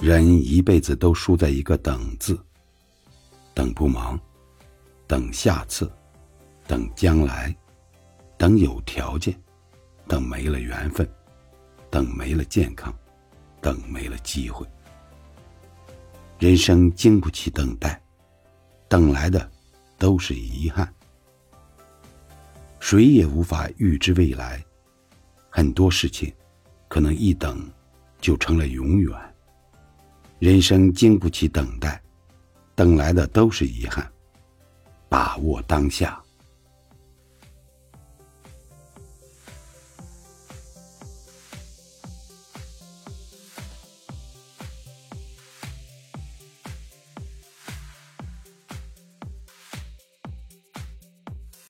人一辈子都输在一个“等”字，等不忙，等下次，等将来，等有条件，等没了缘分，等没了健康，等没了机会。人生经不起等待，等来的都是遗憾。谁也无法预知未来，很多事情可能一等就成了永远。人生经不起等待，等来的都是遗憾。把握当下。